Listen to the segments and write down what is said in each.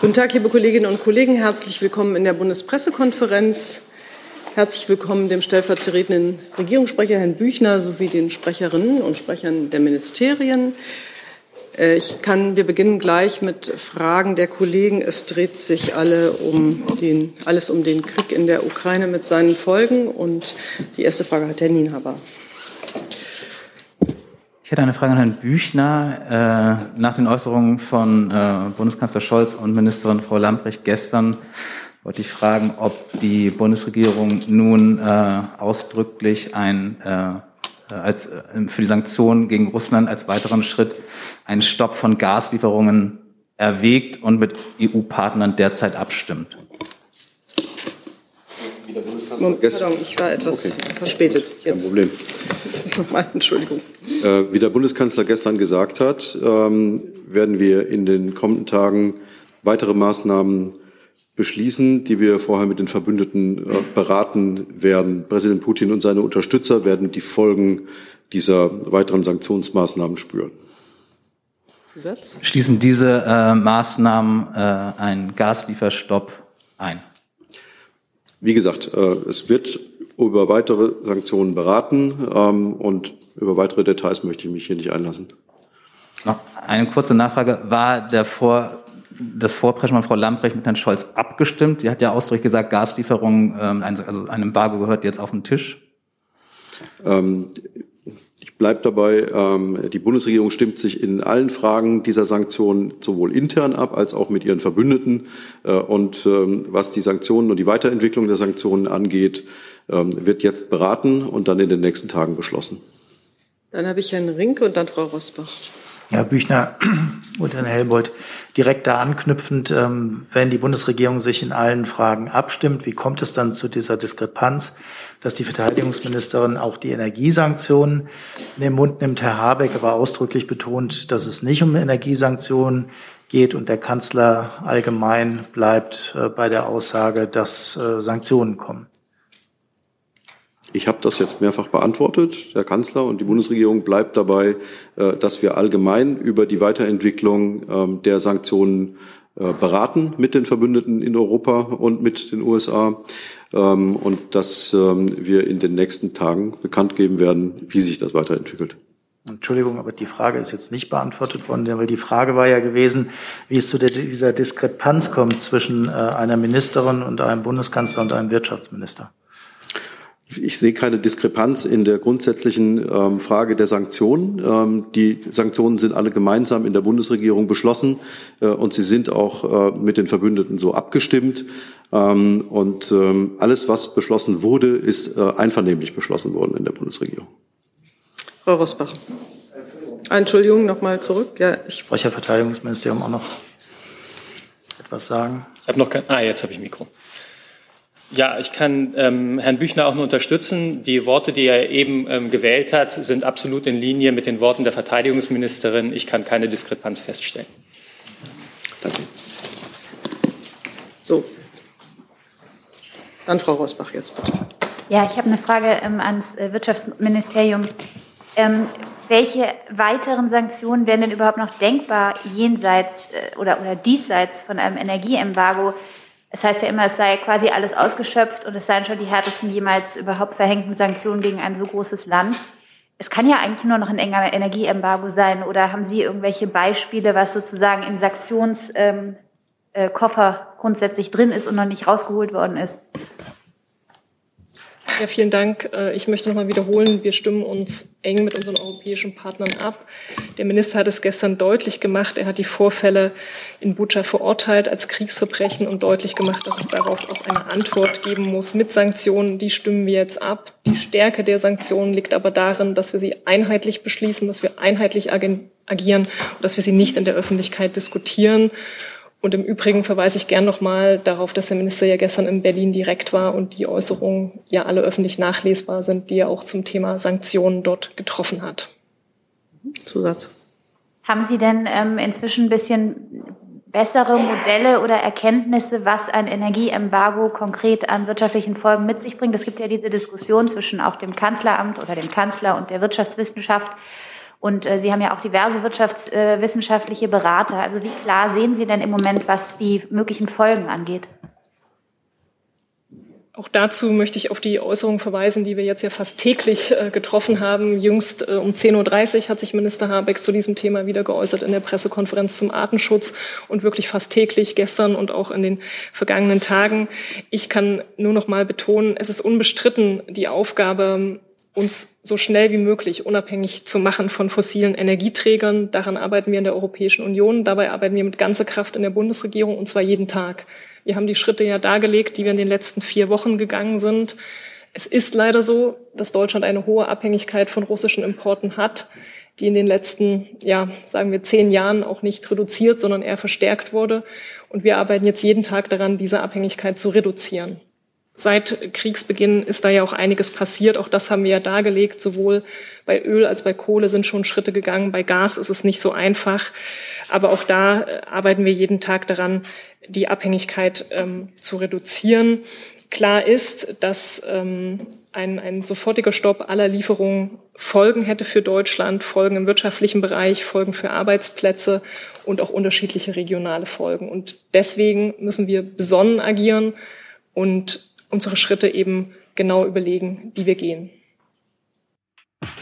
Guten Tag, liebe Kolleginnen und Kollegen. Herzlich willkommen in der Bundespressekonferenz. Herzlich willkommen dem stellvertretenden Regierungssprecher Herrn Büchner sowie den Sprecherinnen und Sprechern der Ministerien. Äh, ich kann, wir beginnen gleich mit Fragen der Kollegen. Es dreht sich alle um den, alles um den Krieg in der Ukraine mit seinen Folgen. Und die erste Frage hat Herr Nienhaber. Ich hätte eine Frage an Herrn Büchner. Äh, nach den Äußerungen von äh, Bundeskanzler Scholz und Ministerin Frau Lambrecht gestern wollte ich fragen, ob die Bundesregierung nun äh, ausdrücklich ein, als, für die Sanktionen gegen Russland als weiteren Schritt einen Stopp von Gaslieferungen erwägt und mit EU-Partnern derzeit abstimmt. Pardon, ich war etwas okay. verspätet. Jetzt. Kein Problem. Nochmal, Entschuldigung. Äh, wie der Bundeskanzler gestern gesagt hat, ähm, werden wir in den kommenden Tagen weitere Maßnahmen beschließen, die wir vorher mit den Verbündeten äh, beraten werden. Präsident Putin und seine Unterstützer werden die Folgen dieser weiteren Sanktionsmaßnahmen spüren. Zusatz? Schließen diese äh, Maßnahmen äh, einen Gaslieferstopp ein? Wie gesagt, äh, es wird über weitere Sanktionen beraten ähm, und über weitere Details möchte ich mich hier nicht einlassen. Noch eine kurze Nachfrage. War der Vor, das Vorpreschen von Frau Lambrecht mit Herrn Scholz abgestimmt? Sie hat ja ausdrücklich gesagt, Gaslieferungen, ähm, also ein Embargo gehört jetzt auf den Tisch. Ähm, bleibt dabei, ähm, die Bundesregierung stimmt sich in allen Fragen dieser Sanktionen sowohl intern ab als auch mit ihren Verbündeten. Äh, und ähm, was die Sanktionen und die Weiterentwicklung der Sanktionen angeht, ähm, wird jetzt beraten und dann in den nächsten Tagen beschlossen. Dann habe ich Herrn Rinke und dann Frau Rosbach. Ja, Büchner und Herrn Helmbold, direkt da anknüpfend, ähm, wenn die Bundesregierung sich in allen Fragen abstimmt, wie kommt es dann zu dieser Diskrepanz, dass die Verteidigungsministerin auch die Energiesanktionen in den Mund nimmt, Herr Habeck aber ausdrücklich betont, dass es nicht um Energiesanktionen geht und der Kanzler allgemein bleibt äh, bei der Aussage, dass äh, Sanktionen kommen? Ich habe das jetzt mehrfach beantwortet. Der Kanzler und die Bundesregierung bleibt dabei, äh, dass wir allgemein über die Weiterentwicklung ähm, der Sanktionen äh, beraten mit den Verbündeten in Europa und mit den USA ähm, und dass ähm, wir in den nächsten Tagen bekannt geben werden, wie sich das weiterentwickelt. Entschuldigung, aber die Frage ist jetzt nicht beantwortet worden, weil die Frage war ja gewesen, wie es zu dieser Diskrepanz kommt zwischen äh, einer Ministerin und einem Bundeskanzler und einem Wirtschaftsminister. Ich sehe keine Diskrepanz in der grundsätzlichen ähm, Frage der Sanktionen. Ähm, die Sanktionen sind alle gemeinsam in der Bundesregierung beschlossen äh, und sie sind auch äh, mit den Verbündeten so abgestimmt. Ähm, und ähm, alles, was beschlossen wurde, ist äh, einvernehmlich beschlossen worden in der Bundesregierung. Frau Rosbach. Entschuldigung, nochmal zurück. Ja, ich Sprecher Verteidigungsministerium auch noch etwas sagen. Ich habe noch kein. Ah, jetzt habe ich Mikro. Ja, ich kann ähm, Herrn Büchner auch nur unterstützen. Die Worte, die er eben ähm, gewählt hat, sind absolut in Linie mit den Worten der Verteidigungsministerin. Ich kann keine Diskrepanz feststellen. Danke. So. Dann Frau Rosbach jetzt bitte. Ja, ich habe eine Frage ähm, ans äh, Wirtschaftsministerium. Ähm, welche weiteren Sanktionen wären denn überhaupt noch denkbar jenseits äh, oder, oder diesseits von einem Energieembargo? Es heißt ja immer, es sei quasi alles ausgeschöpft und es seien schon die härtesten jemals überhaupt verhängten Sanktionen gegen ein so großes Land. Es kann ja eigentlich nur noch ein enger Energieembargo sein. Oder haben Sie irgendwelche Beispiele, was sozusagen im Sanktionskoffer ähm, äh, grundsätzlich drin ist und noch nicht rausgeholt worden ist? Ja, vielen Dank. Äh, ich möchte noch mal wiederholen, wir stimmen uns eng mit unseren europäischen Partnern ab. Der Minister hat es gestern deutlich gemacht. Er hat die Vorfälle in Butscha verurteilt als Kriegsverbrechen und deutlich gemacht, dass es darauf auch eine Antwort geben muss mit Sanktionen. Die stimmen wir jetzt ab. Die Stärke der Sanktionen liegt aber darin, dass wir sie einheitlich beschließen, dass wir einheitlich agieren und dass wir sie nicht in der Öffentlichkeit diskutieren. Und im Übrigen verweise ich gern nochmal darauf, dass der Minister ja gestern in Berlin direkt war und die Äußerungen ja alle öffentlich nachlesbar sind, die er auch zum Thema Sanktionen dort getroffen hat. Zusatz. Haben Sie denn ähm, inzwischen ein bisschen bessere Modelle oder Erkenntnisse, was ein Energieembargo konkret an wirtschaftlichen Folgen mit sich bringt? Es gibt ja diese Diskussion zwischen auch dem Kanzleramt oder dem Kanzler und der Wirtschaftswissenschaft Und äh, Sie haben ja auch diverse wirtschaftswissenschaftliche Berater. Also wie klar sehen Sie denn im Moment, was die möglichen Folgen angeht? Auch dazu möchte ich auf die Äußerungen verweisen, die wir jetzt ja fast täglich äh, getroffen haben. Jüngst äh, um 10.30 Uhr hat sich Minister Habeck zu diesem Thema wieder geäußert in der Pressekonferenz zum Artenschutz und wirklich fast täglich gestern und auch in den vergangenen Tagen. Ich kann nur noch mal betonen, es ist unbestritten die Aufgabe, uns so schnell wie möglich unabhängig zu machen von fossilen Energieträgern. Daran arbeiten wir in der Europäischen Union. Dabei arbeiten wir mit ganzer Kraft in der Bundesregierung und zwar jeden Tag. Wir haben die Schritte ja dargelegt, die wir in den letzten vier Wochen gegangen sind. Es ist leider so, dass Deutschland eine hohe Abhängigkeit von russischen Importen hat, die in den letzten, ja, sagen wir zehn Jahren auch nicht reduziert, sondern eher verstärkt wurde. Und wir arbeiten jetzt jeden Tag daran, diese Abhängigkeit zu reduzieren. Seit Kriegsbeginn ist da ja auch einiges passiert. Auch das haben wir ja dargelegt. Sowohl bei Öl als bei Kohle sind schon Schritte gegangen. Bei Gas ist es nicht so einfach. Aber auch da äh, arbeiten wir jeden Tag daran, die Abhängigkeit ähm, zu reduzieren. Klar ist, dass ähm, ein, ein sofortiger Stopp aller Lieferungen Folgen hätte für Deutschland, Folgen im wirtschaftlichen Bereich, Folgen für Arbeitsplätze und auch unterschiedliche regionale Folgen. Und deswegen müssen wir besonnen agieren und unsere Schritte eben genau überlegen, die wir gehen.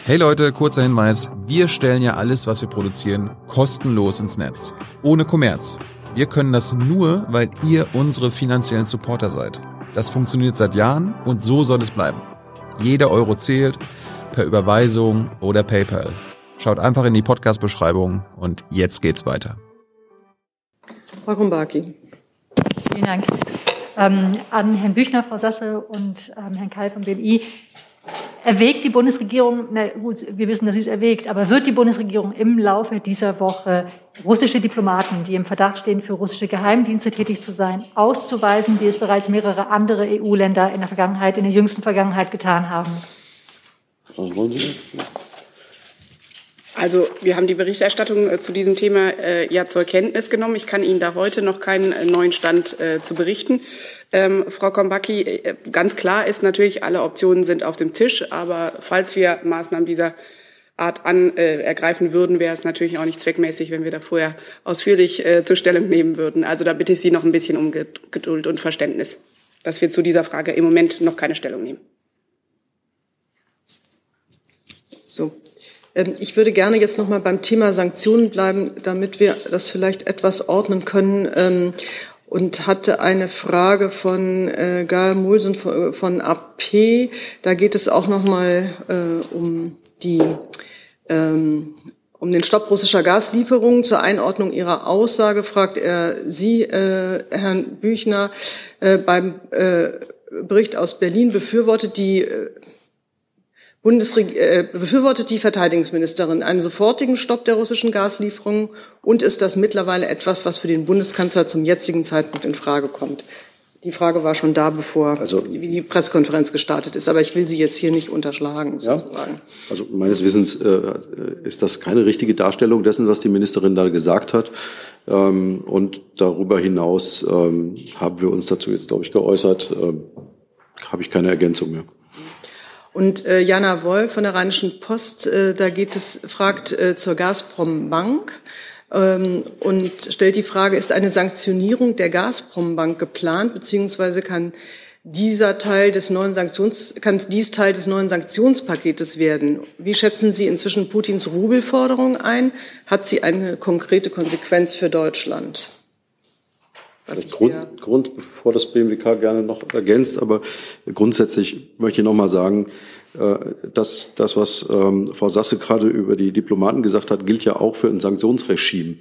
Hey Leute, kurzer Hinweis. Wir stellen ja alles, was wir produzieren, kostenlos ins Netz. Ohne Kommerz. Wir können das nur, weil ihr unsere finanziellen Supporter seid. Das funktioniert seit Jahren und so soll es bleiben. Jeder Euro zählt, per Überweisung oder PayPal. Schaut einfach in die Podcast-Beschreibung und jetzt geht's weiter. Frau Kumbaki. Vielen Dank. Ähm, an Herrn Büchner, Frau Sasse und ähm, Herrn Keil vom BMI. Erwägt die Bundesregierung, na gut, wir wissen, dass sie es erwägt, aber wird die Bundesregierung im Laufe dieser Woche russische Diplomaten, die im Verdacht stehen, für russische Geheimdienste tätig zu sein, auszuweisen, wie es bereits mehrere andere EU-Länder in der Vergangenheit, in der jüngsten Vergangenheit getan haben? Was wollen Sie? Also wir haben die Berichterstattung äh, zu diesem Thema äh, ja zur Kenntnis genommen. Ich kann Ihnen da heute noch keinen äh, neuen Stand zu berichten. Ähm, Frau Kombacki, ganz klar ist natürlich, alle Optionen sind auf dem Tisch, aber falls wir Maßnahmen dieser Art an äh, ergreifen würden, wäre es natürlich auch nicht zweckmäßig, wenn wir da vorher ausführlich äh, zur Stellung nehmen würden. Also da bitte ich Sie noch ein bisschen um Geduld und Verständnis, dass wir zu dieser Frage im Moment noch keine Stellung nehmen. So. Ähm, ich würde gerne jetzt noch mal beim Thema Sanktionen bleiben, damit wir das vielleicht etwas ordnen können. Ähm, und hatte eine Frage von äh, Gal Mulsen von, von AP. Da geht es auch noch mal äh, um die ähm, um den Stopp russischer Gaslieferungen. Zur Einordnung Ihrer Aussage fragt er Sie, äh, Herrn Büchner, äh, beim äh, Bericht aus Berlin befürwortet die äh, Bundesreg äh, befürwortet die Verteidigungsministerin einen sofortigen Stopp der russischen Gaslieferungen und ist das mittlerweile etwas, was für den Bundeskanzler zum jetzigen Zeitpunkt in Frage kommt? Die Frage war schon da, bevor also, die Pressekonferenz gestartet ist, aber ich will sie jetzt hier nicht unterschlagen. Sozusagen. Ja, also meines Wissens äh, ist das keine richtige Darstellung dessen, was die Ministerin da gesagt hat. Ähm, und darüber hinaus ähm, haben wir uns dazu jetzt, glaube ich, geäußert. Ähm, habe ich keine Ergänzung mehr. Und äh, Jana Woll von der Rheinischen Post, äh, da geht es, fragt äh, zur Gazprom Bank ähm, und stellt die Frage, ist eine Sanktionierung der Gazprom Bank geplant, beziehungsweise kann dieser Teil des neuen Sanktions, kann dies Teil des neuen Sanktionspaketes werden? Wie schätzen Sie inzwischen Putins Rubelforderung ein? Hat sie eine konkrete Konsequenz für Deutschland? Also Grund, Grund, bevor das BMWK gerne noch ergänzt, aber grundsätzlich möchte ich noch mal sagen, äh, dass das, was ähm, Frau Sasse gerade über die Diplomaten gesagt hat, gilt ja auch für ein Sanktionsregime.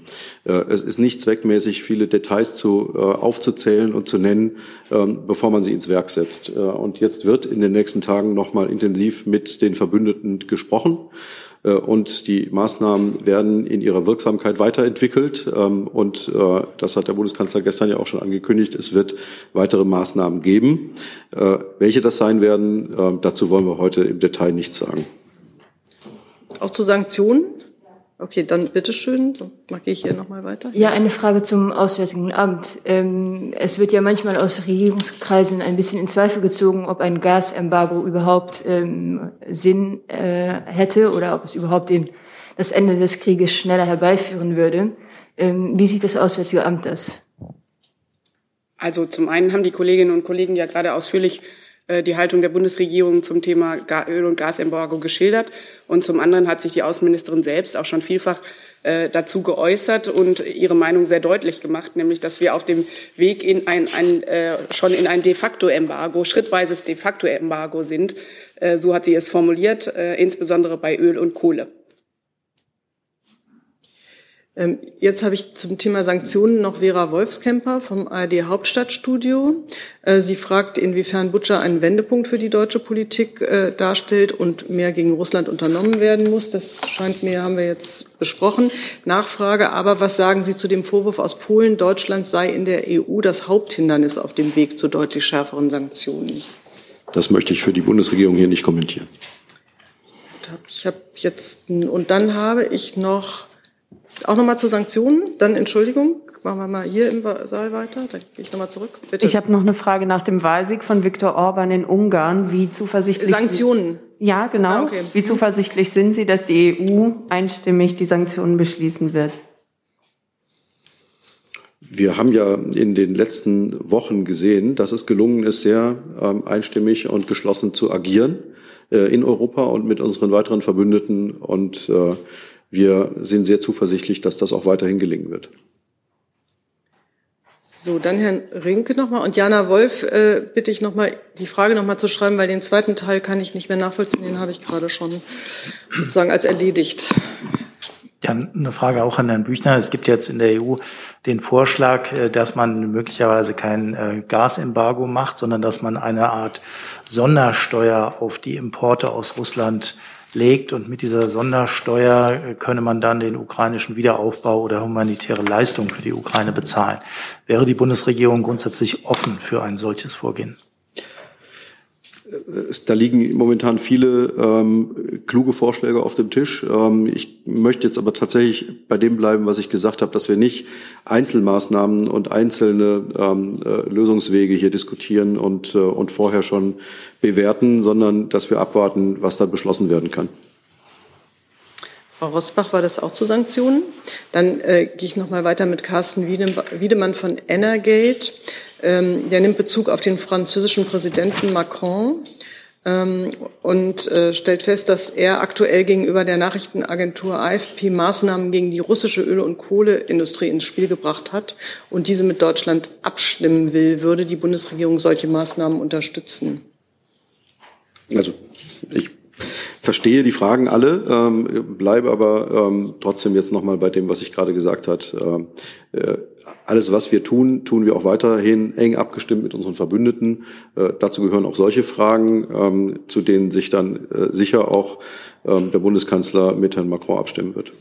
Äh, es ist nicht zweckmäßig, viele Details zu, äh, aufzuzählen und zu nennen, ähm, bevor man sie ins Werk setzt. Und jetzt wird in den nächsten Tagen noch mal intensiv mit den Verbündeten gesprochen. Äh, und die Maßnahmen werden in ihrer Wirksamkeit weiterentwickelt. Ähm, und äh, das hat der Bundeskanzler gestern ja auch schon angekündigt. Es wird weitere Maßnahmen geben. Äh, welche das sein werden, dazu wollen wir heute im Detail nichts sagen. Auch zu Sanktionen? Okay, dann bitteschön, so gehe ich hier nochmal weiter. Ja, eine Frage zum Auswärtigen Amt. Ähm, es wird ja manchmal aus Regierungskreisen ein bisschen in Zweifel gezogen, ob ein Gasembargo überhaupt ähm, Sinn äh, hätte oder ob es überhaupt den das Ende des Krieges schneller herbeiführen würde. Ähm, wie sieht das Auswärtige Amt das? Also zum einen haben die Kolleginnen und Kollegen ja gerade ausführlich äh, die Haltung der Bundesregierung zum Thema Öl- und Gasembargo geschildert. Und zum anderen hat sich die Außenministerin selbst auch schon vielfach äh, dazu geäußert und ihre Meinung sehr deutlich gemacht, nämlich dass wir auf dem Weg in ein, ein äh, schon in ein de facto Embargo, schrittweises de facto Embargo sind. Äh, so hat sie es formuliert, äh, insbesondere bei Öl und Kohle. Ähm, jetzt habe ich zum Thema Sanktionen noch Vera Wolfskemper vom ARD Hauptstadtstudio. Äh, sie fragt, inwiefern Butcher einen Wendepunkt für die deutsche Politik äh, darstellt und mehr gegen Russland unternommen werden muss. Das scheint mir, haben wir jetzt besprochen. Nachfrage aber, was sagen Sie zu dem Vorwurf aus Polen, Deutschland sei in der EU das Haupthindernis auf dem Weg zu deutlich schärferen Sanktionen? Das möchte ich für die Bundesregierung hier nicht kommentieren. Ich habe jetzt, und dann habe ich noch auch nochmal zu Sanktionen, dann Entschuldigung, machen wir mal hier im Saal weiter, dann gehe ich nochmal zurück. Bitte. Ich habe noch eine Frage nach dem Wahlsieg von Viktor Orban in Ungarn. Wie zuversichtlich Sanktionen. Ja, genau. Ah, okay. Wie zuversichtlich sind Sie, dass die EU einstimmig die Sanktionen beschließen wird? Wir haben ja in den letzten Wochen gesehen, dass es gelungen ist, sehr ähm, einstimmig und geschlossen zu agieren äh, in Europa und mit unseren weiteren Verbündeten. Und äh, wir sind sehr zuversichtlich, dass das auch weiterhin gelingen wird. So, dann Herrn Rinke nochmal und Jana Wolf äh, bitte ich nochmal die Frage nochmal zu schreiben, weil den zweiten Teil kann ich nicht mehr nachvollziehen, den habe ich gerade schon sozusagen als erledigt. Ja, eine Frage auch an Herrn Büchner. Es gibt jetzt in der EU den Vorschlag, äh, dass man möglicherweise kein äh, Gasembargo macht, sondern dass man eine Art Sondersteuer auf die Importe aus Russland legt. Und mit dieser Sondersteuer äh, könne man dann den ukrainischen Wiederaufbau oder humanitäre Leistungen für die Ukraine bezahlen. Wäre die Bundesregierung grundsätzlich offen für ein solches Vorgehen? Da liegen momentan viele ähm, kluge Vorschläge auf dem Tisch. Ähm, ich möchte jetzt aber tatsächlich bei dem bleiben, was ich gesagt habe, dass wir nicht Einzelmaßnahmen und einzelne ähm, äh, Lösungswege hier diskutieren und, äh, und vorher schon bewerten, sondern dass wir abwarten, was da beschlossen werden kann. Frau Rosbach, war das auch zu Sanktionen? Dann äh, gehe ich noch mal weiter mit Carsten Wiedemann von Energate. Ähm, der nimmt Bezug auf den französischen Präsidenten Macron ähm, und äh, stellt fest, dass er aktuell gegenüber der Nachrichtenagentur AFP Maßnahmen gegen die russische Öl- und Kohleindustrie ins Spiel gebracht hat und diese mit Deutschland abstimmen will. Würde die Bundesregierung solche Maßnahmen unterstützen? Also ich verstehe die Fragen alle, ähm, bleibe aber ähm, trotzdem jetzt nochmal bei dem, was ich gerade gesagt hat. Ähm, äh, alles, was wir tun, tun wir auch weiterhin eng abgestimmt mit unseren Verbündeten. Äh, dazu gehören auch solche Fragen, ähm, zu denen sich dann äh, sicher auch ähm, der Bundeskanzler mit Herrn Macron abstimmen wird.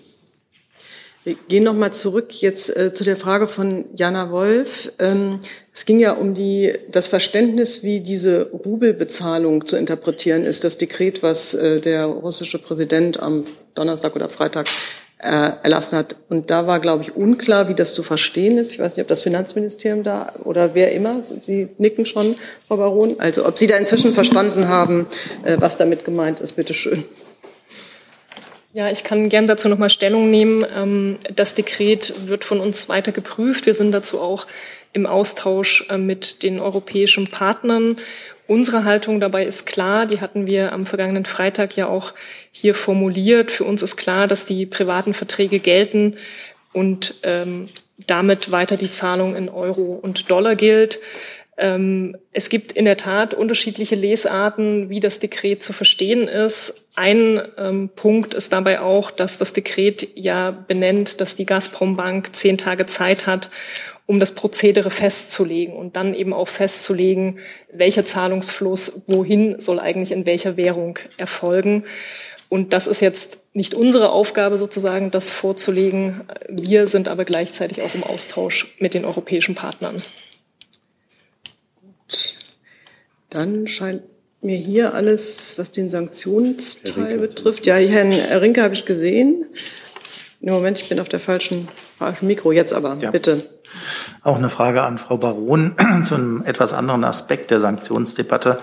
Wir gehen noch mal zurück jetzt äh, zu der Frage von Jana Wolf. Ähm, es ging ja um die, das Verständnis, wie diese Rubelbezahlung zu interpretieren ist. Das Dekret, was äh, der russische Präsident am Donnerstag oder Freitag äh, erlassen hat. Und da war, glaube ich, unklar, wie das zu verstehen ist. Ich weiß nicht, ob das Finanzministerium da oder wer immer, Sie nicken schon, Frau Baron, also ob Sie da inzwischen verstanden haben, äh, was damit gemeint ist. Bitte schön. Ja, ich kann gern dazu nochmal Stellung nehmen. Ähm, das Dekret wird von uns weiter geprüft. Wir sind dazu auch im Austausch äh, mit den europäischen Partnern. Unsere Haltung dabei ist klar, die hatten wir am vergangenen Freitag ja auch hier formuliert. Für uns ist klar, dass die privaten Verträge gelten und ähm, damit weiter die Zahlung in Euro und Dollar gilt. Ähm, es gibt in der Tat unterschiedliche Lesarten, wie das Dekret zu verstehen ist. Ein ähm, Punkt ist dabei auch, dass das Dekret ja benennt, dass die Gazprom-Bank zehn Tage Zeit hat, um das Prozedere festzulegen und dann eben auch festzulegen, welcher Zahlungsfluss wohin soll eigentlich in welcher Währung erfolgen. Und das ist jetzt nicht unsere Aufgabe sozusagen, das vorzulegen. Wir sind aber gleichzeitig auch im Austausch mit den europäischen Partnern. Dann scheint mir hier alles, was den Sanktionsteil betrifft. Ja, Herrn Rinke habe ich gesehen. Moment, ich bin auf der falschen, falschen Mikro, jetzt aber, ja. bitte. Auch eine Frage an Frau Baron zu einem etwas anderen Aspekt der Sanktionsdebatte,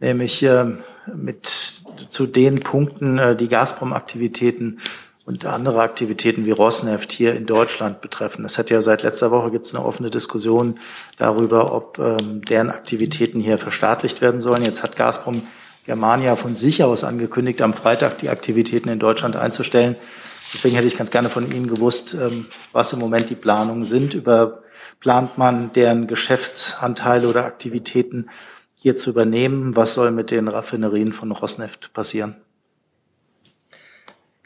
nämlich äh, mit zu den Punkten, äh, die Gazprom-Aktivitäten und andere Aktivitäten wie Rosneft hier in Deutschland betreffen. Es hat ja seit letzter Woche gibt es eine offene Diskussion darüber, ob ähm, deren Aktivitäten hier verstaatlicht werden sollen. Jetzt hat Gazprom Germania von sich aus angekündigt, am Freitag die Aktivitäten in Deutschland einzustellen. Deswegen hätte ich ganz gerne von Ihnen gewusst, ähm, was im Moment die Planungen sind. Über plant man deren Geschäftsanteile oder Aktivitäten hier zu übernehmen? Was soll mit den Raffinerien von Rosneft passieren?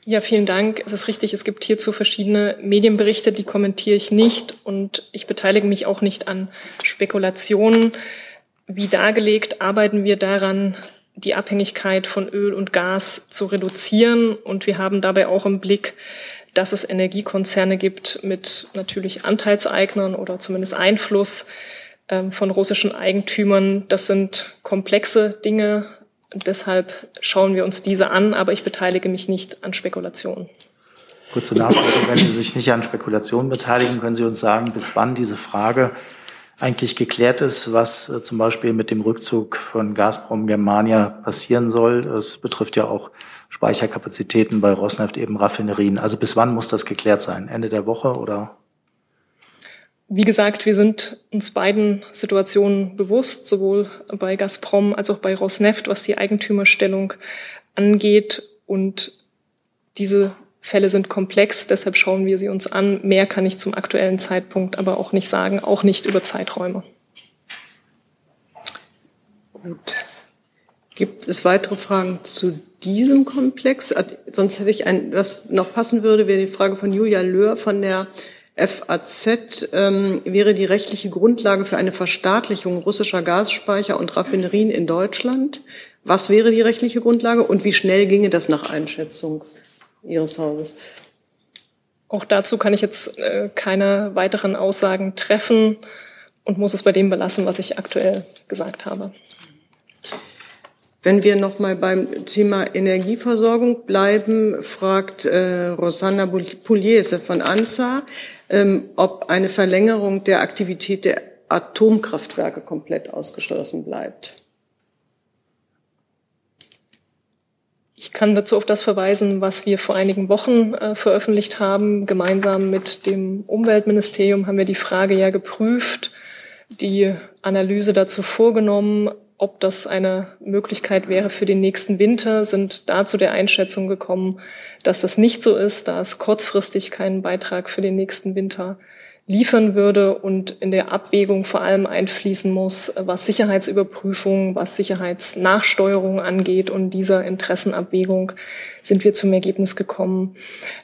Ja, vielen Dank. Es ist richtig, es gibt hierzu verschiedene Medienberichte, die kommentiere ich nicht und ich beteilige mich auch nicht an Spekulationen. Wie dargelegt, arbeiten wir daran, die Abhängigkeit von Öl und Gas zu reduzieren und wir haben dabei auch im Blick, dass es Energiekonzerne gibt mit natürlich Anteilseignern oder zumindest Einfluss ähm, von russischen Eigentümern. Das sind komplexe Dinge, Deshalb schauen wir uns diese an, aber ich beteilige mich nicht an Spekulationen. Kurze Nachfrage, wenn Sie sich nicht an Spekulationen beteiligen, können Sie uns sagen, bis wann diese Frage eigentlich geklärt ist, was äh, zum Beispiel mit dem Rückzug von Gazprom Germania passieren soll. Es betrifft ja auch Speicherkapazitäten bei Rosneft, eben Raffinerien. Also bis wann muss das geklärt sein? Ende der Woche oder? Wie gesagt, wir sind uns beiden Situationen bewusst, sowohl bei Gazprom als auch bei Rosneft, was die Eigentümerstellung angeht. Und diese Fälle sind komplex, deshalb schauen wir sie uns an. Mehr kann ich zum aktuellen Zeitpunkt aber auch nicht sagen, auch nicht über Zeiträume. Gut. Gibt es weitere Fragen zu diesem Komplex? Sonst hätte ich ein, was noch passen würde, wäre die Frage von Julia Löhr von der FAZ ähm, wäre die rechtliche Grundlage für eine Verstaatlichung russischer Gasspeicher und Raffinerien in Deutschland. Was wäre die rechtliche Grundlage und wie schnell ginge das nach Einschätzung Ihres Hauses? Auch dazu kann ich jetzt äh, keine weiteren Aussagen treffen und muss es bei dem belassen, was ich aktuell gesagt habe. Wenn wir noch mal beim Thema Energieversorgung bleiben, fragt äh, Rosanna Pugliese von ANSA, ähm, ob eine Verlängerung der Aktivität der Atomkraftwerke komplett ausgeschlossen bleibt. Ich kann dazu auf das verweisen, was wir vor einigen Wochen äh, veröffentlicht haben. Gemeinsam mit dem Umweltministerium haben wir die Frage ja geprüft, die Analyse dazu vorgenommen, ob das eine Möglichkeit wäre für den nächsten Winter, sind da zu der Einschätzung gekommen, dass das nicht so ist, da es kurzfristig keinen Beitrag für den nächsten Winter liefern würde und in der Abwägung vor allem einfließen muss, was Sicherheitsüberprüfung, was Sicherheitsnachsteuerung angeht. Und dieser Interessenabwägung sind wir zum Ergebnis gekommen,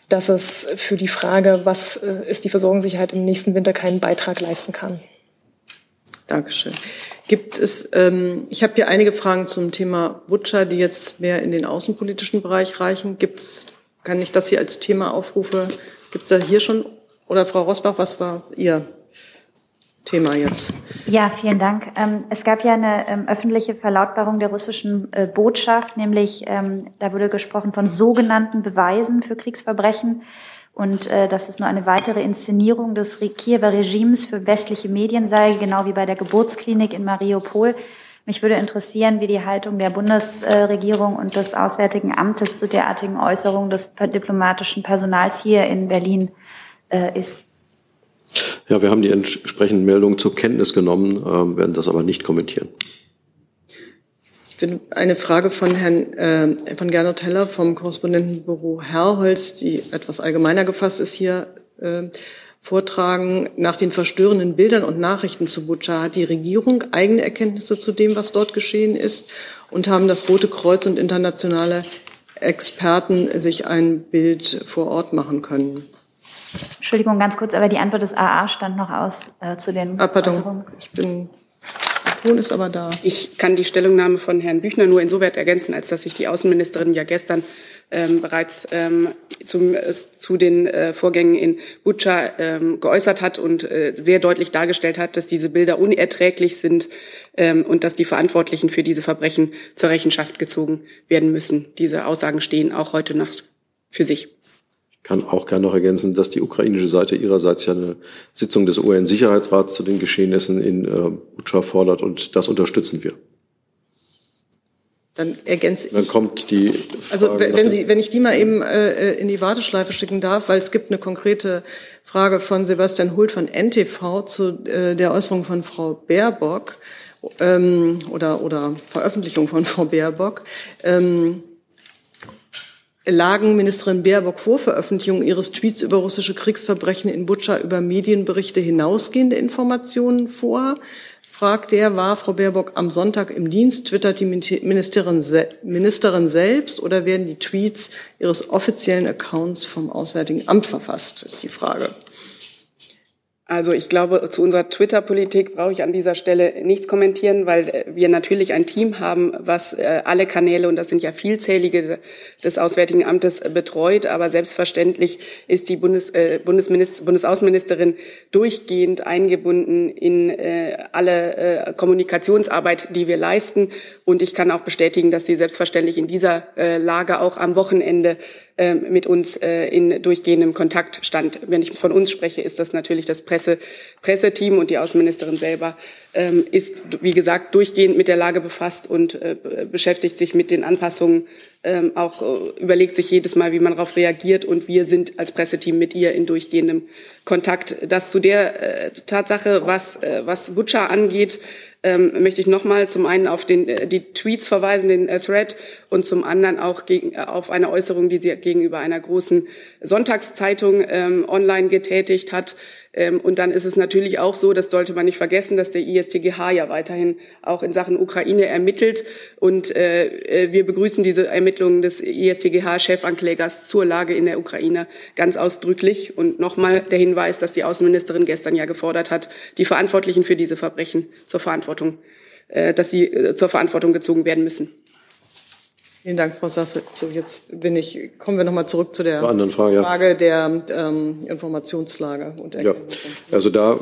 dass es für die Frage, was äh, ist die Versorgungssicherheit im nächsten Winter, keinen Beitrag leisten kann. Dankeschön. Gibt es, ähm, ich habe hier einige Fragen zum Thema Butcher, die jetzt mehr in den außenpolitischen Bereich reichen. Gibt es, kann ich das hier als Thema aufrufe? Gibt es da hier schon, oder Frau Rosbach, was war Ihr Thema jetzt? Ja, vielen Dank. Ähm, es gab ja eine ähm, öffentliche Verlautbarung der russischen äh, Botschaft, nämlich ähm, da wurde gesprochen von sogenannten Beweisen für Kriegsverbrechen und äh, dass es nur eine weitere Inszenierung des Kiewer Regimes für westliche Medien sei, genau wie bei der Geburtsklinik in Mariupol. Mich würde interessieren, wie die Haltung der Bundesregierung und des Auswärtigen Amtes zu derartigen Äußerungen des diplomatischen Personals hier in Berlin äh, ist. Ja, wir haben die entsprechenden Meldungen zur Kenntnis genommen, äh, werden das aber nicht kommentieren eine Frage von Herrn äh, von Gernot Heller vom Korrespondentenbüro Herrholz, die etwas allgemeiner gefasst ist, hier äh, vortragen. Nach den verstörenden Bildern und Nachrichten zu Butscha hat die Regierung eigene Erkenntnisse zu dem, was dort geschehen ist, und haben das Rote Kreuz und internationale Experten sich ein Bild vor Ort machen können. Entschuldigung, ganz kurz, aber die Antwort des AA stand noch aus äh, zu den ah, pardon. Äußerungen. Ich bin Ton ist aber da. Ich kann die Stellungnahme von Herrn Büchner nur insoweit ergänzen, als dass sich die Außenministerin ja gestern ähm, bereits ähm, zum, äh, zu den äh, Vorgängen in Butscha ähm, geäußert hat und äh, sehr deutlich dargestellt hat, dass diese Bilder unerträglich sind ähm, und dass die Verantwortlichen für diese Verbrechen zur Rechenschaft gezogen werden müssen. Diese Aussagen stehen auch heute Nacht für sich kann auch gerne noch ergänzen, dass die ukrainische Seite ihrerseits ja eine Sitzung des UN-Sicherheitsrats zu den Geschehnissen in äh, Butscha fordert und das unterstützen wir. Dann ergänze ich. Dann kommt die Frage Also wenn, Sie, wenn ich die mal eben äh, in die Warteschleife schicken darf, weil es gibt eine konkrete Frage von Sebastian Hult von NTV zu äh, der Äußerung von Frau Baerbock ähm, oder, oder Veröffentlichung von Frau Baerbock. Ähm, lagen Ministerin Baerbock vor Veröffentlichung ihres Tweets über russische Kriegsverbrechen in Butscha über Medienberichte hinausgehende Informationen vor? fragte er, war Frau Baerbock am Sonntag im Dienst, twittert die Ministerin, Ministerin selbst oder werden die Tweets ihres offiziellen Accounts vom Auswärtigen Amt verfasst, ist die Frage. Also ich glaube, zu unserer Twitter-Politik brauche ich an dieser Stelle nichts kommentieren, weil äh, wir natürlich ein Team haben, was äh, alle Kanäle, und das sind ja vielzählige des Auswärtigen Amtes, betreut. Aber selbstverständlich ist die Bundes, äh, Bundesminister, Bundesaußenministerin durchgehend eingebunden in alle Kommunikationsarbeit, die wir leisten. Und ich kann auch bestätigen, dass sie selbstverständlich in dieser Lage auch am Wochenende mit uns in durchgehendem Kontakt stand. Wenn ich von uns spreche, ist das natürlich das Presse, Presseteam und die Außenministerin selber ähm, ist, wie gesagt, durchgehend mit der Lage befasst und äh, beschäftigt sich mit den Anpassungen, ähm, auch äh, überlegt sich jedes Mal, wie man darauf reagiert und wir sind als Presseteam mit ihr in durchgehendem Kontakt. Das zu der äh, Tatsache, was, äh, was Butcher angeht, ähm, möchte ich nochmal zum einen auf den, äh, die Tweets verweisen, den äh, Thread, und zum anderen auch gegen, äh, auf eine Äußerung, die sie gegenüber einer großen Sonntagszeitung ähm, online getätigt hat. Ähm, und dann ist es natürlich auch so, das sollte man nicht vergessen, dass der ISTGH ja weiterhin auch in Sachen Ukraine ermittelt. Und äh, äh wir begrüßen diese Ermittlungen des ISTGH-Chefanklägers zur Lage in der Ukraine ganz ausdrücklich. Und nochmal der Hinweis, dass die Außenministerin gestern ja gefordert hat, die Verantwortlichen für diese Verbrechen zur Verantwortung, äh, dass sie äh, zur Verantwortung gezogen werden müssen. Vielen Dank, Frau Sasse. So, jetzt bin ich, kommen wir nochmal zurück zu der anderen Frage, ja. Frage der ähm, Informationslage und ja. Also da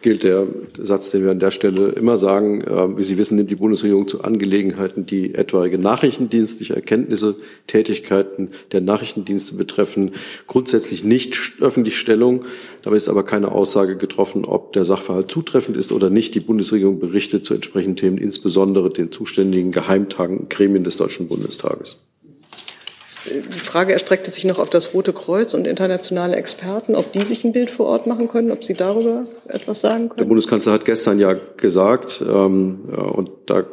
gilt der Satz, den wir an der Stelle immer sagen. Äh, wie Sie wissen, nimmt die Bundesregierung zu Angelegenheiten, die etwaige nachrichtendienstliche Erkenntnisse, Tätigkeiten der Nachrichtendienste betreffen, grundsätzlich nicht öffentlich Stellung. Dabei ist aber keine Aussage getroffen, ob der Sachverhalt zutreffend ist oder nicht. Die Bundesregierung berichtet zu entsprechenden Themen, insbesondere den zuständigen Geheimtagen, Gremien des Deutschen Bundes des Tages. Die Frage erstreckte sich noch auf das Rote Kreuz und internationale Experten, ob die sich ein Bild vor Ort machen können, ob Sie darüber etwas sagen können. Der Bundeskanzler hat gestern ja gesagt, ähm, und da äh,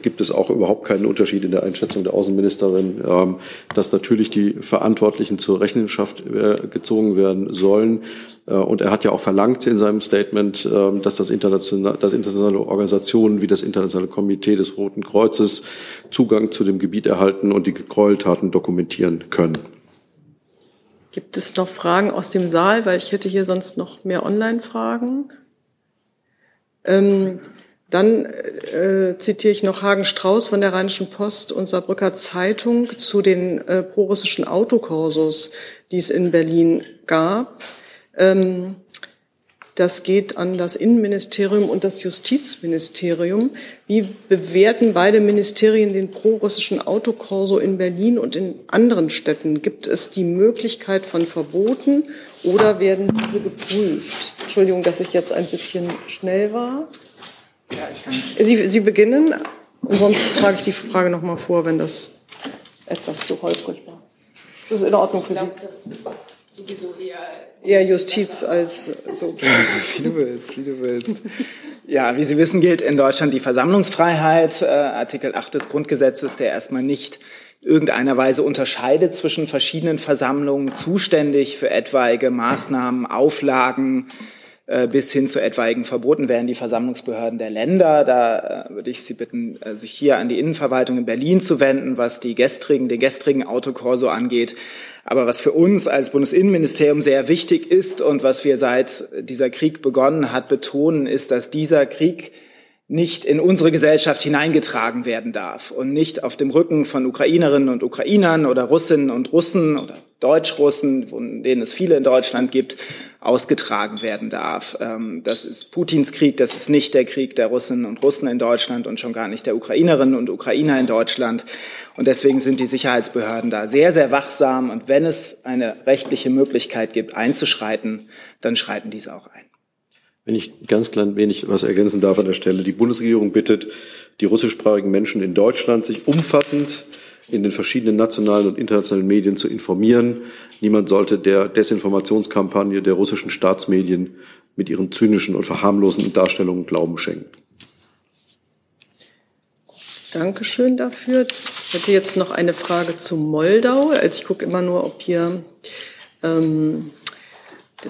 gibt es auch überhaupt keinen Unterschied in der Einschätzung der Außenministerin, ähm, dass natürlich die Verantwortlichen zur Rechenschaft äh, gezogen werden sollen. Äh, und er hat ja auch verlangt in seinem Statement, ähm, dass das internationale, dass internationale Organisationen wie das Internationale Komitee des Roten Kreuzes Zugang zu dem Gebiet erhalten und die Gräueltaten dokumentieren können. Gibt es noch Fragen aus dem Saal? Weil ich hätte hier sonst noch mehr Online-Fragen. Ähm, dann äh, zitiere ich noch Hagen Strauß von der Rheinischen Post und Saarbrücker Zeitung zu den äh, prorussischen Autokorsos, die es in Berlin gab. Ähm, das geht an das Innenministerium und das Justizministerium. Wie bewerten beide Ministerien den prorussischen Autokorso in Berlin und in anderen Städten? Gibt es die Möglichkeit von Verboten oder werden diese geprüft? Entschuldigung, dass ich jetzt ein bisschen schnell war. Sie, Sie beginnen und sonst trage ich die Frage noch mal vor, wenn das etwas zu holprig war. Ist das in Ordnung für Sie? Sowieso eher eher Justiz als so. Wie du willst, wie du willst. Ja, wie Sie wissen, gilt in Deutschland die Versammlungsfreiheit, äh, Artikel 8 des Grundgesetzes, der erstmal nicht irgendeiner Weise unterscheidet zwischen verschiedenen Versammlungen, zuständig für etwaige Maßnahmen, Auflagen, äh, bis hin zu etwaigen Verboten wären die Versammlungsbehörden der Länder. Da äh, würde ich Sie bitten, äh, sich hier an die Innenverwaltung in Berlin zu wenden, was die gestrigen, den gestrigen Autokorso angeht. Aber was für uns als Bundesinnenministerium sehr wichtig ist und was wir seit dieser Krieg begonnen hat betonen, ist, dass dieser Krieg nicht in unsere Gesellschaft hineingetragen werden darf und nicht auf dem Rücken von Ukrainerinnen und Ukrainern oder Russinnen und Russen oder Deutschrussen, von denen es viele in Deutschland gibt, ausgetragen werden darf. Ähm, das ist Putins Krieg, das ist nicht der Krieg der Russinnen und Russen in Deutschland und schon gar nicht der Ukrainerinnen und Ukrainer in Deutschland. Und deswegen sind die Sicherheitsbehörden da sehr, sehr wachsam. Und wenn es eine rechtliche Möglichkeit gibt, einzuschreiten, dann schreiten diese auch ein. Wenn ich ganz klein wenig was ergänzen darf an der Stelle. Die Bundesregierung bittet die russischsprachigen Menschen in Deutschland, sich umfassend in den verschiedenen nationalen und internationalen Medien zu informieren. Niemand sollte der Desinformationskampagne der russischen Staatsmedien mit ihren zynischen und verharmlosenden Darstellungen Glauben schenken. Dankeschön dafür. Ich hätte jetzt noch eine Frage zu Moldau. Also ich gucke immer nur, ob hier ähm,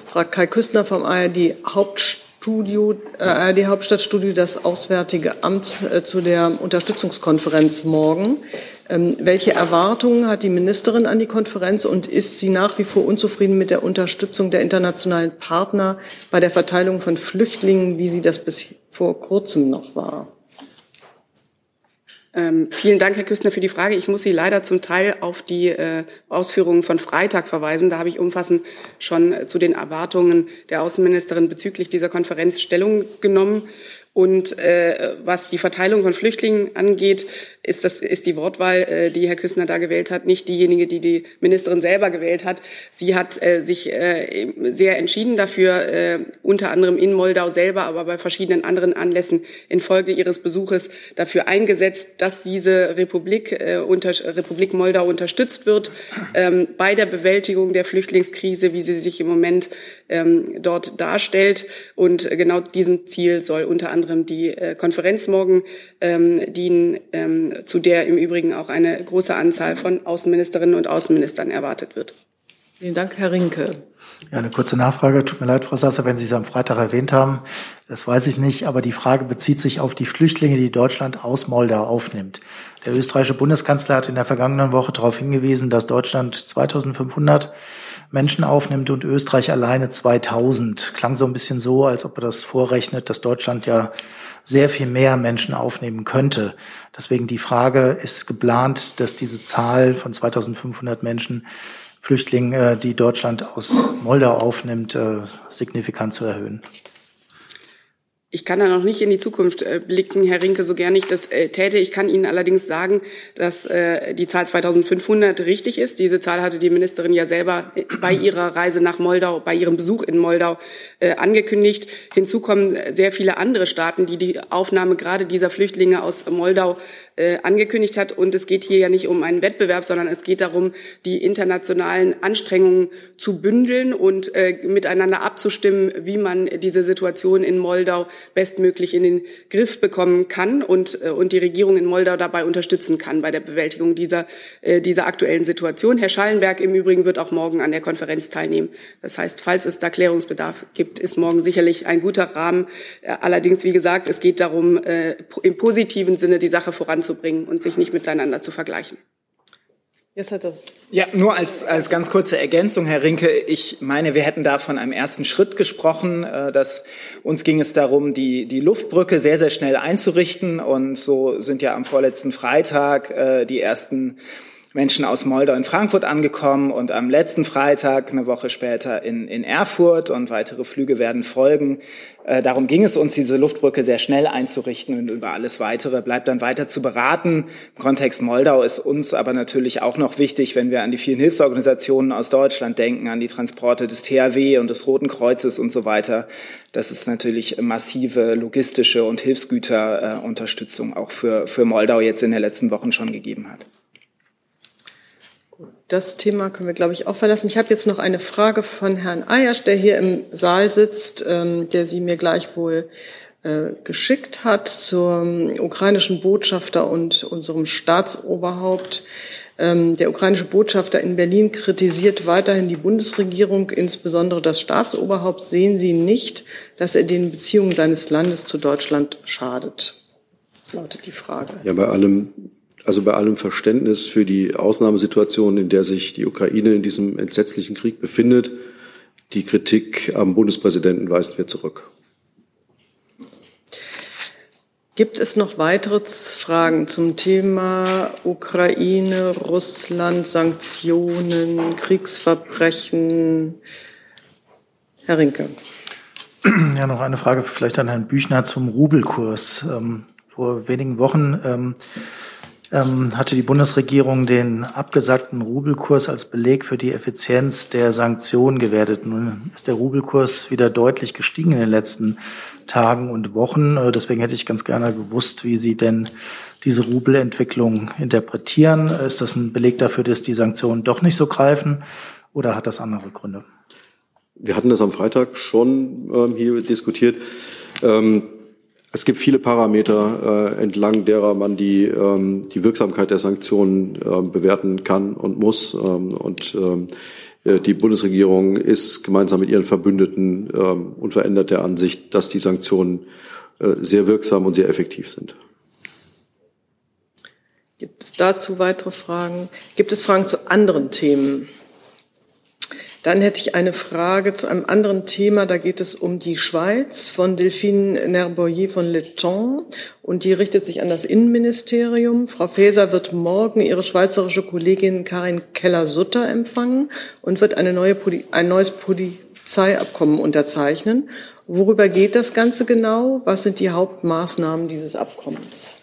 fragt Kai Küstner vom ARD Hauptstudio, äh, ARD Hauptstadtstudio das Auswärtige Amt äh, zu der Unterstützungskonferenz morgen. Ähm, welche Erwartungen hat die Ministerin an die Konferenz und ist sie nach wie vor unzufrieden mit der Unterstützung der internationalen Partner bei der Verteilung von Flüchtlingen, wie sie das bis vor kurzem noch war? Ähm, vielen Dank, Herr Küstner, für die Frage. Ich muss Sie leider zum Teil auf die äh, Ausführungen von Freitag verweisen. Da habe ich umfassend schon äh, zu den Erwartungen der Außenministerin bezüglich dieser Konferenz Stellung genommen. Und äh, was die Verteilung von Flüchtlingen angeht, ist, das, ist die Wortwahl, äh, die Herr Küssner da gewählt hat, nicht diejenige, die die Ministerin selber gewählt hat. Sie hat äh, sich äh, sehr entschieden dafür, äh, unter anderem in Moldau selber, aber bei verschiedenen anderen Anlässen infolge ihres Besuches dafür eingesetzt, dass diese Republik, äh, unter, Republik Moldau unterstützt wird ähm, bei der Bewältigung der Flüchtlingskrise, wie sie sich im Moment ähm, dort darstellt. Und genau diesem Ziel soll unter anderem die äh, Konferenz morgen ähm, dienen. Ähm, zu der im Übrigen auch eine große Anzahl von Außenministerinnen und Außenministern erwartet wird. Vielen Dank, Herr Rinke. Ja, eine kurze Nachfrage. Tut mir leid, Frau Sasser, wenn Sie es am Freitag erwähnt haben. Das weiß ich nicht, aber die Frage bezieht sich auf die Flüchtlinge, die Deutschland aus Moldau aufnimmt. Der österreichische Bundeskanzler hat in der vergangenen Woche darauf hingewiesen, dass Deutschland 2500 Menschen aufnimmt und Österreich alleine 2000. Klang so ein bisschen so, als ob er das vorrechnet, dass Deutschland ja sehr viel mehr Menschen aufnehmen könnte. Deswegen die Frage, ist geplant, dass diese Zahl von 2500 Menschen Flüchtlingen, die Deutschland aus Moldau aufnimmt, äh, signifikant zu erhöhen? Ich kann da noch nicht in die Zukunft äh, blicken, Herr Rinke, so gern ich das äh, täte. Ich kann Ihnen allerdings sagen, dass äh, die Zahl 2500 richtig ist. Diese Zahl hatte die Ministerin ja selber bei ihrer Reise nach Moldau, bei ihrem Besuch in Moldau angekündigt. Hinzu kommen sehr viele andere Staaten, die die Aufnahme gerade dieser Flüchtlinge aus Moldau äh, angekündigt hat. Und es geht hier ja nicht um einen Wettbewerb, sondern es geht darum, die internationalen Anstrengungen zu bündeln und äh, miteinander abzustimmen, wie man diese Situation in Moldau bestmöglich in den Griff bekommen kann und, äh, und die Regierung in Moldau dabei unterstützen kann bei der Bewältigung dieser, äh, dieser aktuellen Situation. Herr Schallenberg im Übrigen wird auch morgen an der Konferenz teilnehmen. Das heißt, falls es da Klärungsbedarf gibt, ist morgen sicherlich ein guter Rahmen. Äh, allerdings, wie gesagt, es geht darum, äh, im positiven Sinne die Sache voranzubringen und sich nicht miteinander zu vergleichen. Jetzt hat das. Ja, nur als, als ganz kurze Ergänzung, Herr Rinke. Ich meine, wir hätten da von einem ersten Schritt gesprochen. Äh, dass uns ging es darum, die, die Luftbrücke sehr, sehr schnell einzurichten. Und so sind ja am vorletzten Freitag äh, die ersten Menschen aus Moldau in Frankfurt angekommen und am letzten Freitag, eine Woche später, in, in Erfurt und weitere Flüge werden folgen. Äh, darum ging es uns, diese Luftbrücke sehr schnell einzurichten und über alles Weitere bleibt dann weiter zu beraten. Im Kontext Moldau ist uns aber natürlich auch noch wichtig, wenn wir an die vielen Hilfsorganisationen aus Deutschland denken, an die Transporte des THW und des Roten Kreuzes und so weiter, dass es natürlich massive logistische und Hilfsgüterunterstützung auch für, für Moldau jetzt in den letzten Wochen schon gegeben hat. Das Thema können wir, glaube ich, auch verlassen. Ich habe jetzt noch eine Frage von Herrn Eiersch, der hier im Saal sitzt, ähm, der sie mir gleichwohl äh, geschickt hat zum ukrainischen Botschafter und unserem Staatsoberhaupt. Ähm, der ukrainische Botschafter in Berlin kritisiert weiterhin die Bundesregierung, insbesondere das Staatsoberhaupt. Sehen Sie nicht, dass er den Beziehungen seines Landes zu Deutschland schadet? Das lautet die Frage. Ja, bei allem also bei allem Verständnis für die Ausnahmesituation, in der sich die Ukraine in diesem entsetzlichen Krieg befindet, die Kritik am Bundespräsidenten weisen wir zurück. Gibt es noch weitere Fragen zum Thema Ukraine, Russland, Sanktionen, Kriegsverbrechen? Herr Rinke. Ja, noch eine Frage vielleicht an Herrn Büchner zum Rubelkurs. Ähm, vor wenigen Wochen ähm, hatte die Bundesregierung den abgesackten Rubelkurs als Beleg für die Effizienz der Sanktionen gewertet. Nun ist der Rubelkurs wieder deutlich gestiegen in den letzten Tagen und Wochen. Äh, deswegen hätte ich ganz gerne gewusst, wie Sie denn diese Rubelentwicklung interpretieren. Äh, ist das ein Beleg dafür, dass die Sanktionen doch nicht so greifen oder hat das andere Gründe? Wir hatten das am Freitag schon ähm, hier diskutiert. Ähm, es gibt viele Parameter, äh, entlang derer man die, ähm, die Wirksamkeit der Sanktionen äh, bewerten kann und muss. Ähm, und ähm, äh, die Bundesregierung ist gemeinsam mit ihren Verbündeten ähm, unverändert der Ansicht, dass die Sanktionen äh, sehr wirksam und sehr effektiv sind. Gibt es dazu weitere Fragen? Gibt es Fragen zu anderen Themen? Dann hätte ich eine Frage zu einem anderen Thema. Da geht es um die Schweiz von Delphine Nerboyer von Letton. Und die richtet sich an das Innenministerium. Frau Faeser wird morgen ihre schweizerische Kollegin Karin Keller-Sutter empfangen und wird eine neue, ein neues Polizeiabkommen unterzeichnen. Worüber geht das Ganze genau? Was sind die Hauptmaßnahmen dieses Abkommens?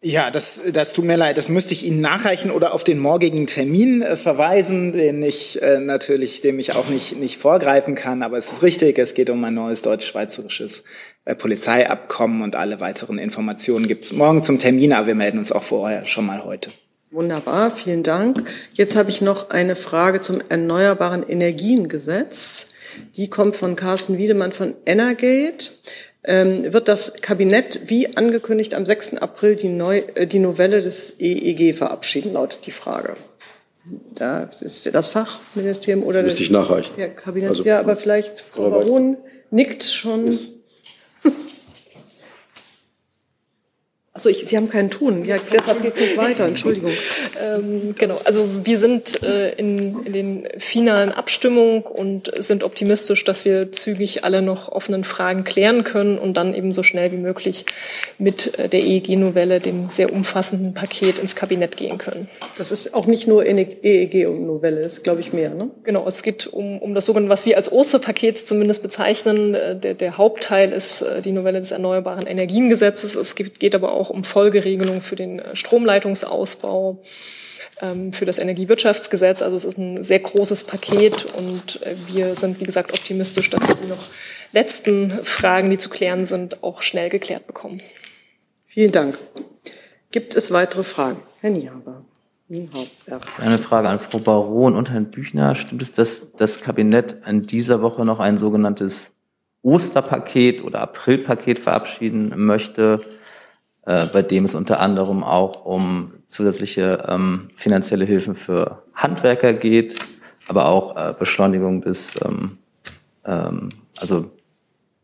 Ja, das, das tut mir leid. Das müsste ich Ihnen nachreichen oder auf den morgigen Termin äh, verweisen, den ich äh, natürlich, dem ich auch nicht, nicht vorgreifen kann. Aber es ist richtig, es geht um ein neues deutsch-schweizerisches äh, Polizeiabkommen und alle weiteren Informationen gibt es morgen zum Termin, aber wir melden uns auch vorher schon mal heute. Wunderbar, vielen Dank. Jetzt habe ich noch eine Frage zum Erneuerbaren Energiengesetz. Die kommt von Carsten Wiedemann von Energate wird das Kabinett wie angekündigt am 6. April die, Neu äh, die Novelle des EEG verabschieden, lautet die Frage. Da ist das Fachministerium oder Müsste ich nachreichen. Der Kabinett, also, ja, aber vielleicht Frau Baron nickt schon. Ist, Achso, ich, Sie haben keinen Ton. Ja, deshalb geht es nicht weiter. Entschuldigung. ähm, genau, also wir sind äh, in, in den finalen Abstimmungen und sind optimistisch, dass wir zügig alle noch offenen Fragen klären können und dann eben so schnell wie möglich mit äh, der EEG-Novelle, dem sehr umfassenden Paket, ins Kabinett gehen können. Das ist auch nicht nur EEG-Novelle, das ist, glaube ich, mehr, ne? Genau, es geht um, um das sogenannte, was wir als Osterpaket zumindest bezeichnen. Äh, der, der Hauptteil ist äh, die Novelle des Erneuerbaren Energiengesetzes. Es geht, geht aber auch auch um Folgeregelungen für den äh, Stromleitungsausbau, ähm, für das Energiewirtschaftsgesetz. Also es ist ein sehr großes Paket und äh, wir sind, wie gesagt, optimistisch, dass wir die noch letzten Fragen, die zu klären sind, auch schnell geklärt bekommen. Vielen Dank. Gibt es weitere Fragen? Herr Niehaber. Eine Frage an Frau Baron und Herrn Büchner. Stimmt es, dass das Kabinett in dieser Woche noch ein sogenanntes Osterpaket oder Aprilpaket verabschieden möchte, äh, bei dem es unter anderem auch um zusätzliche ähm, finanzielle Hilfen für Handwerker geht, aber auch äh, Beschleunigung des, ähm, ähm, also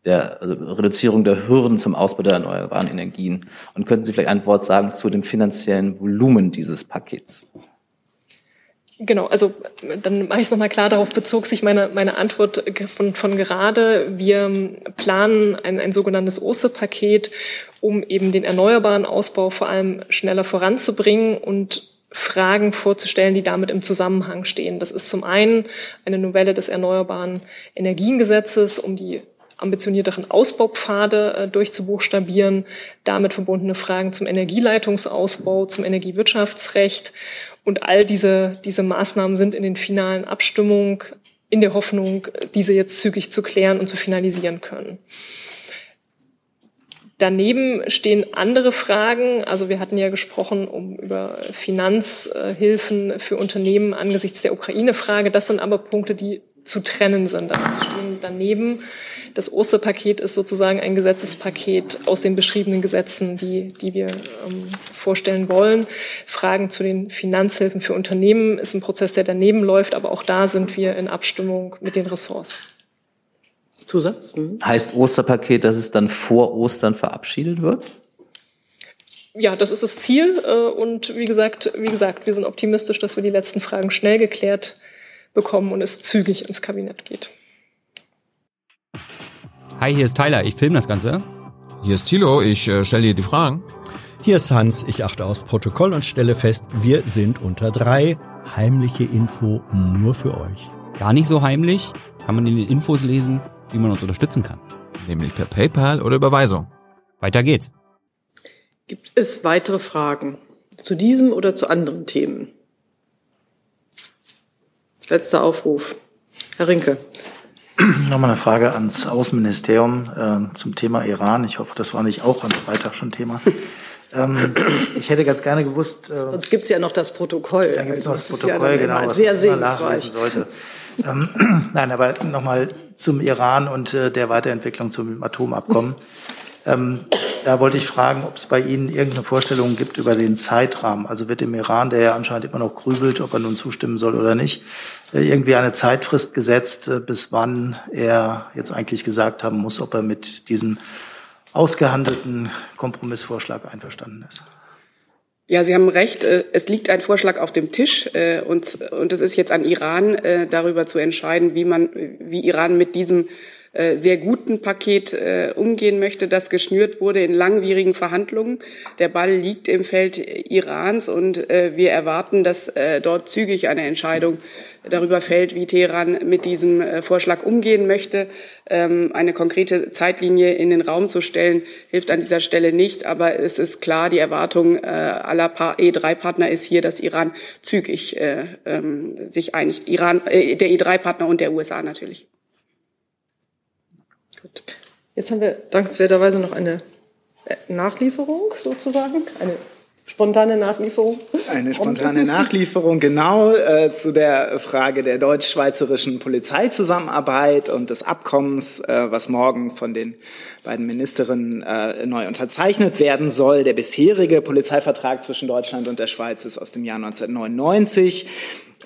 der also Reduzierung der Hürden zum Ausbau der erneuerbaren Energien. Und könnten Sie vielleicht ein Wort sagen zu dem finanziellen Volumen dieses Pakets? Genau, also dann mache ich es nochmal klar, darauf bezog sich meine, meine Antwort von, von gerade. Wir planen ein, ein sogenanntes OSE-Paket, um eben den erneuerbaren Ausbau vor allem schneller voranzubringen und Fragen vorzustellen, die damit im Zusammenhang stehen. Das ist zum einen eine Novelle des Erneuerbaren Energiengesetzes, um die ambitionierteren Ausbaupfade äh, durchzubuchstabieren, damit verbundene Fragen zum Energieleitungsausbau, zum Energiewirtschaftsrecht und all diese, diese Maßnahmen sind in den finalen Abstimmungen in der Hoffnung, diese jetzt zügig zu klären und zu finalisieren können. Daneben stehen andere Fragen. Also wir hatten ja gesprochen um, über Finanzhilfen für Unternehmen angesichts der Ukraine-Frage. Das sind aber Punkte, die zu trennen sind. Da stehen daneben das Osterpaket ist sozusagen ein Gesetzespaket aus den beschriebenen Gesetzen, die, die wir ähm, vorstellen wollen. Fragen zu den Finanzhilfen für Unternehmen ist ein Prozess, der daneben läuft, aber auch da sind wir in Abstimmung mit den Ressorts. Zusatz? Mhm. Heißt Osterpaket, dass es dann vor Ostern verabschiedet wird? Ja, das ist das Ziel. Äh, und wie gesagt, wie gesagt, wir sind optimistisch, dass wir die letzten Fragen schnell geklärt bekommen und es zügig ins Kabinett geht. Hi, hier ist Tyler, ich filme das Ganze. Hier ist Thilo, ich äh, stelle dir die Fragen. Hier ist Hans, ich achte aufs Protokoll und stelle fest, wir sind unter drei. Heimliche Info nur für euch. Gar nicht so heimlich, kann man in den Infos lesen, wie man uns unterstützen kann. Nämlich per PayPal oder Überweisung. Weiter geht's. Gibt es weitere Fragen zu diesem oder zu anderen Themen? Letzter Aufruf. Herr Rinke. Nochmal eine Frage ans Außenministerium äh, zum Thema Iran. Ich hoffe, das war nicht auch am Freitag schon Thema. ähm, ich hätte ganz gerne gewusst. Äh, Sonst gibt es ja noch das Protokoll. Dann gibt es noch das Protokoll, ja genau. Was sehr segensreich. Sollte. ähm, nein, aber nochmal zum Iran und äh, der Weiterentwicklung zum Atomabkommen. Ähm, da wollte ich fragen, ob es bei Ihnen irgendeine Vorstellung gibt über den Zeitrahmen. Also wird im Iran, der ja anscheinend immer noch grübelt, ob er nun zustimmen soll oder nicht, äh, irgendwie eine Zeitfrist gesetzt, äh, bis wann er jetzt eigentlich gesagt haben muss, ob er mit diesem ausgehandelten Kompromissvorschlag einverstanden ist. Ja, Sie haben recht. Äh, es liegt ein Vorschlag auf dem Tisch und, und es ist jetzt an Iran, darüber zu entscheiden, wie man, wie Iran mit diesem sehr guten Paket äh, umgehen möchte, das geschnürt wurde in langwierigen Verhandlungen. Der Ball liegt im Feld Irans und äh, wir erwarten, dass dort zügig eine Entscheidung darüber fällt, wie Teheran mit diesem Vorschlag umgehen möchte. Ähm, eine konkrete Zeitlinie in den Raum zu stellen, hilft an dieser Stelle nicht. Aber es ist klar, die Erwartung aller E3-Partner ist hier, dass Iran zügig ähm, sich einigt. Iran, der E3-Partner und der USA natürlich. Gut. Jetzt haben wir dankenswerterweise noch eine äh, Nachlieferung sozusagen, eine spontane Nachlieferung. Eine spontane Nachlieferung, genau äh, zu der Frage der deutsch-schweizerischen Polizeizusammenarbeit und des Abkommens, äh, was morgen von den beiden Ministerinnen äh, neu unterzeichnet werden soll. Der bisherige Polizeivertrag zwischen Deutschland und der Schweiz ist aus dem Jahr 1999.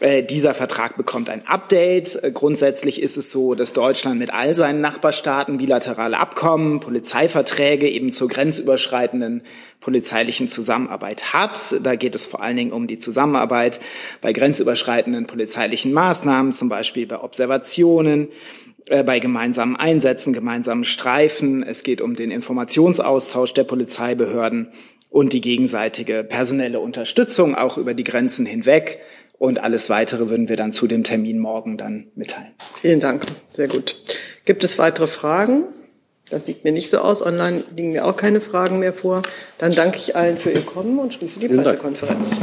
Äh, dieser Vertrag bekommt ein Update. Äh, grundsätzlich ist es so, dass Deutschland mit all seinen Nachbarstaaten bilaterale Abkommen, Polizeiverträge eben zur grenzüberschreitenden polizeilichen Zusammenarbeit hat. Da geht es vor allen Dingen um die Zusammenarbeit bei grenzüberschreitenden polizeilichen Maßnahmen, zum Beispiel bei Observationen, äh, bei gemeinsamen Einsätzen, gemeinsamen Streifen. Es geht um den Informationsaustausch der Polizeibehörden und die gegenseitige personelle Unterstützung auch über die Grenzen hinweg. Und alles Weitere würden wir dann zu dem Termin morgen dann mitteilen. Vielen Dank. Sehr gut. Gibt es weitere Fragen? Das sieht mir nicht so aus. Online liegen mir auch keine Fragen mehr vor. Dann danke ich allen für Ihr Kommen und schließe die Pressekonferenz.